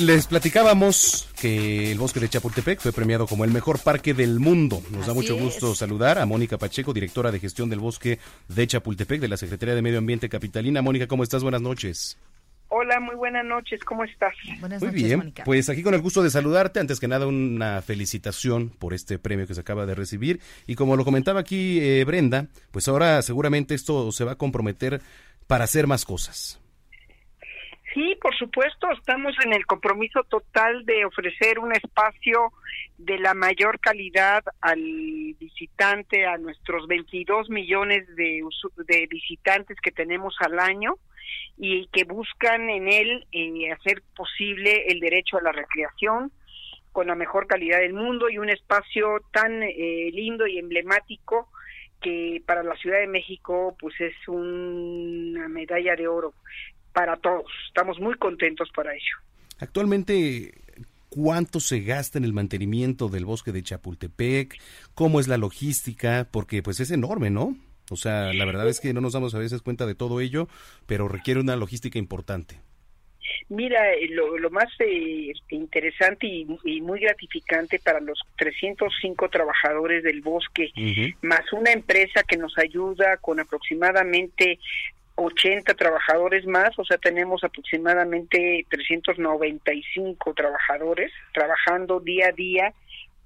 les platicábamos que el bosque de Chapultepec fue premiado como el mejor parque del mundo. Nos da mucho gusto es. saludar a Mónica Pacheco, directora de gestión del bosque de Chapultepec de la Secretaría de Medio Ambiente Capitalina. Mónica, ¿cómo estás? Buenas noches. Hola, muy buenas noches, ¿cómo estás? Buenas Muy noches, bien, Mónica. pues aquí con el gusto de saludarte. Antes que nada, una felicitación por este premio que se acaba de recibir. Y como lo comentaba aquí eh, Brenda, pues ahora seguramente esto se va a comprometer para hacer más cosas. Sí, por supuesto, estamos en el compromiso total de ofrecer un espacio de la mayor calidad al visitante, a nuestros 22 millones de, de visitantes que tenemos al año y que buscan en él eh, hacer posible el derecho a la recreación con la mejor calidad del mundo y un espacio tan eh, lindo y emblemático que para la Ciudad de México pues es una medalla de oro para todos. Estamos muy contentos para ello. Actualmente, ¿cuánto se gasta en el mantenimiento del bosque de Chapultepec? ¿Cómo es la logística? Porque pues es enorme, ¿no? O sea, la verdad es que no nos damos a veces cuenta de todo ello, pero requiere una logística importante. Mira, eh, lo, lo más eh, interesante y, y muy gratificante para los 305 trabajadores del bosque, más una empresa que nos ayuda con aproximadamente 80 trabajadores más, o sea, tenemos aproximadamente 395 trabajadores trabajando día a día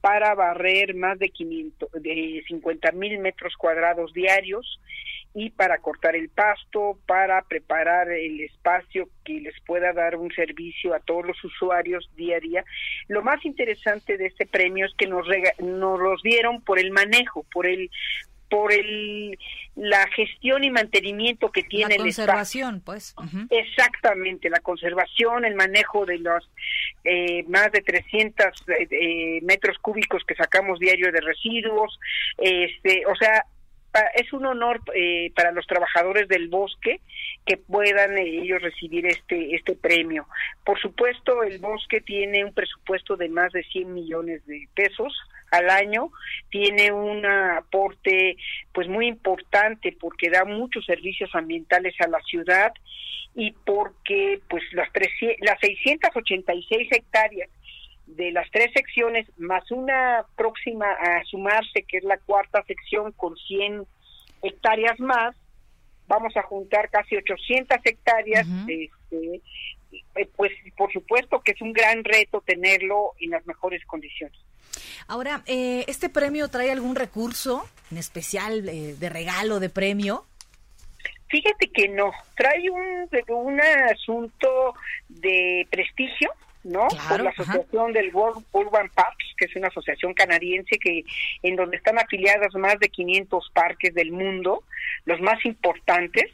para barrer más de 500, de 50 mil metros cuadrados diarios y para cortar el pasto, para preparar el espacio que les pueda dar un servicio a todos los usuarios día a día. Lo más interesante de este premio es que nos, nos los dieron por el manejo, por el por el la gestión y mantenimiento que tiene la el conservación, pues. Exactamente, la conservación, el manejo de los eh, más de 300 eh, eh, metros cúbicos que sacamos diario de residuos, este, o sea, es un honor eh, para los trabajadores del bosque que puedan eh, ellos recibir este este premio. Por supuesto, el bosque tiene un presupuesto de más de 100 millones de pesos al año, tiene un aporte pues muy importante porque da muchos servicios ambientales a la ciudad y porque pues las 300 las 686 hectáreas de las tres secciones más una próxima a sumarse que es la cuarta sección con 100 hectáreas más vamos a juntar casi 800 hectáreas este, eh, pues por supuesto que es un gran reto tenerlo en las mejores condiciones Ahora, eh, ¿este premio trae algún recurso en especial eh, de regalo, de premio? Fíjate que no, trae un, un asunto de prestigio, ¿no? Claro, Por la ajá. asociación del World Urban Parks, que es una asociación canadiense que en donde están afiliadas más de 500 parques del mundo, los más importantes,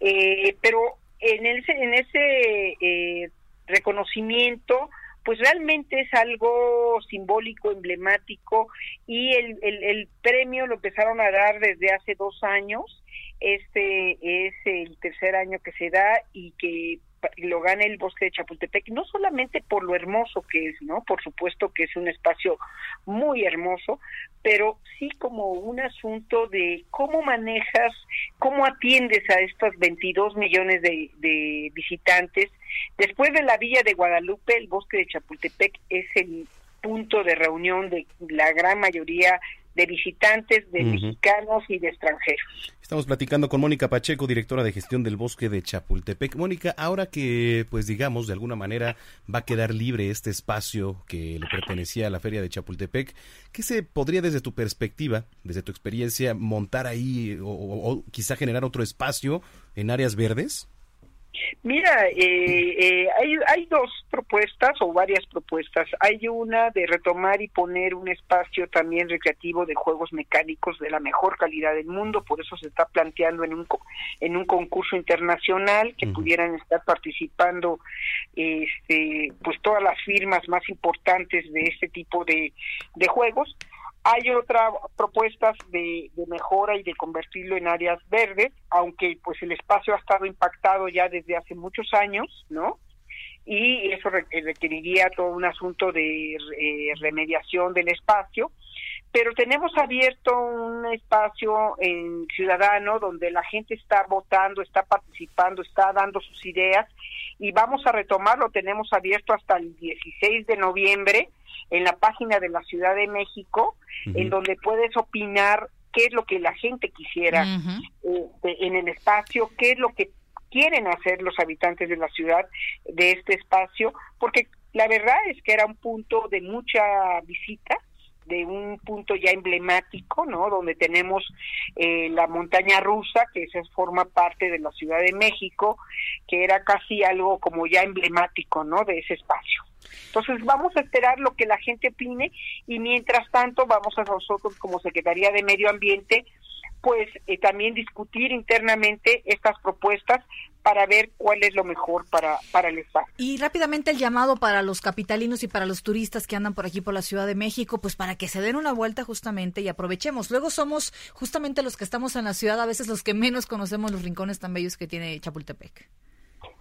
eh, pero en ese, en ese eh, reconocimiento, pues realmente es algo simbólico, emblemático, y el, el, el premio lo empezaron a dar desde hace dos años, este es el tercer año que se da y que lo gana el bosque de Chapultepec, no solamente por lo hermoso que es, ¿no? Por supuesto que es un espacio muy hermoso, pero sí como un asunto de cómo manejas, cómo atiendes a estos 22 millones de visitantes. Después de la Villa de Guadalupe, el bosque de Chapultepec es el punto de reunión de la gran mayoría de visitantes, de mexicanos y de extranjeros. Estamos platicando con Mónica Pacheco, directora de gestión del bosque de Chapultepec. Mónica, ahora que, pues digamos, de alguna manera va a quedar libre este espacio que le pertenecía a la feria de Chapultepec, ¿qué se podría desde tu perspectiva, desde tu experiencia, montar ahí o, o- o quizá generar otro espacio en áreas verdes? Mira, eh, eh, hay, hay dos propuestas o varias propuestas. Hay una de retomar y poner un espacio también recreativo de juegos mecánicos de la mejor calidad del mundo, por eso se está planteando en un en un concurso internacional que pudieran estar participando este pues todas las firmas más importantes de este tipo de, de juegos Hay otras propuestas de, mejora y de convertirlo en áreas verdes, aunque pues el espacio ha estado impactado ya desde hace muchos años, ¿no? Y eso requeriría todo un asunto de eh, remediación del espacio pero tenemos abierto un espacio en Ciudadano donde la gente está votando, está participando, está dando sus ideas y vamos a retomarlo. Tenemos abierto hasta el 16 de noviembre en la página de la Ciudad de México, en donde puedes opinar qué es lo que la gente quisiera eh, en el espacio, qué es lo que quieren hacer los habitantes de la ciudad de este espacio, porque la verdad es que era un punto de mucha visita, de un punto ya emblemático, ¿no? Donde tenemos eh, la montaña rusa, que esa forma parte de la Ciudad de México, que era casi algo como ya emblemático, ¿no? De ese espacio. Entonces vamos a esperar lo que la gente opine y mientras tanto vamos a nosotros como Secretaría de Medio Ambiente pues eh, también discutir internamente estas propuestas para ver cuál es lo mejor para, para el Estado. Y rápidamente el llamado para los capitalinos y para los turistas que andan por aquí por la Ciudad de México, pues para que se den una vuelta justamente y aprovechemos. Luego somos justamente los que estamos en la ciudad, a veces los que menos conocemos los rincones tan bellos que tiene Chapultepec.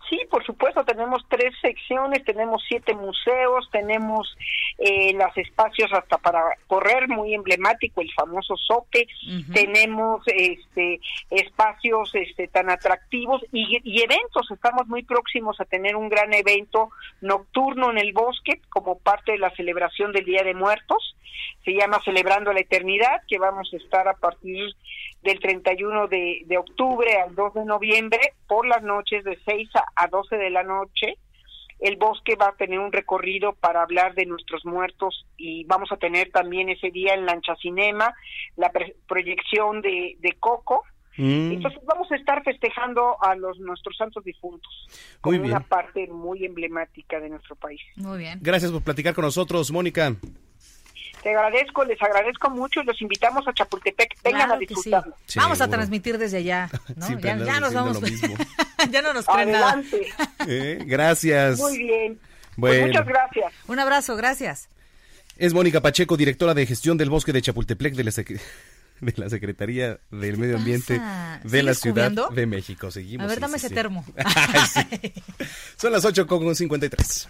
Sí, por supuesto, tenemos tres secciones, tenemos siete museos, tenemos eh, los espacios hasta para correr, muy emblemático, el famoso Soque, tenemos este espacios este tan atractivos y, y, eventos, estamos muy próximos a tener un gran evento nocturno en el bosque como parte de la celebración del Día de Muertos, se llama Celebrando la Eternidad, que vamos a estar a partir del 31 de, de octubre al 2 de noviembre por las noches de 6 a, 12 de la noche. El bosque va a tener un recorrido para hablar de nuestros muertos y vamos a tener también ese día en Lancha Cinema la proyección de, de Coco, mm. Entonces vamos a estar festejando a los nuestros santos difuntos como una parte muy emblemática de nuestro país. Muy bien. Gracias por platicar con nosotros, Mónica. Te agradezco, les agradezco mucho y los invitamos a Chapultepec. Vengan a disfrutar. vamos a transmitir desde allá. ¿no? ya, nos vamos. ya no nos creen Adelante. Eh, gracias. Muy bien. Pues muchas gracias. Un abrazo, gracias. Es Mónica Pacheco, directora de gestión del bosque de Chapultepec de la, de la Secretaría del Medio Ambiente de la Ciudad de México. Seguimos. A ver, dame ese termo. Son las 8 con 53.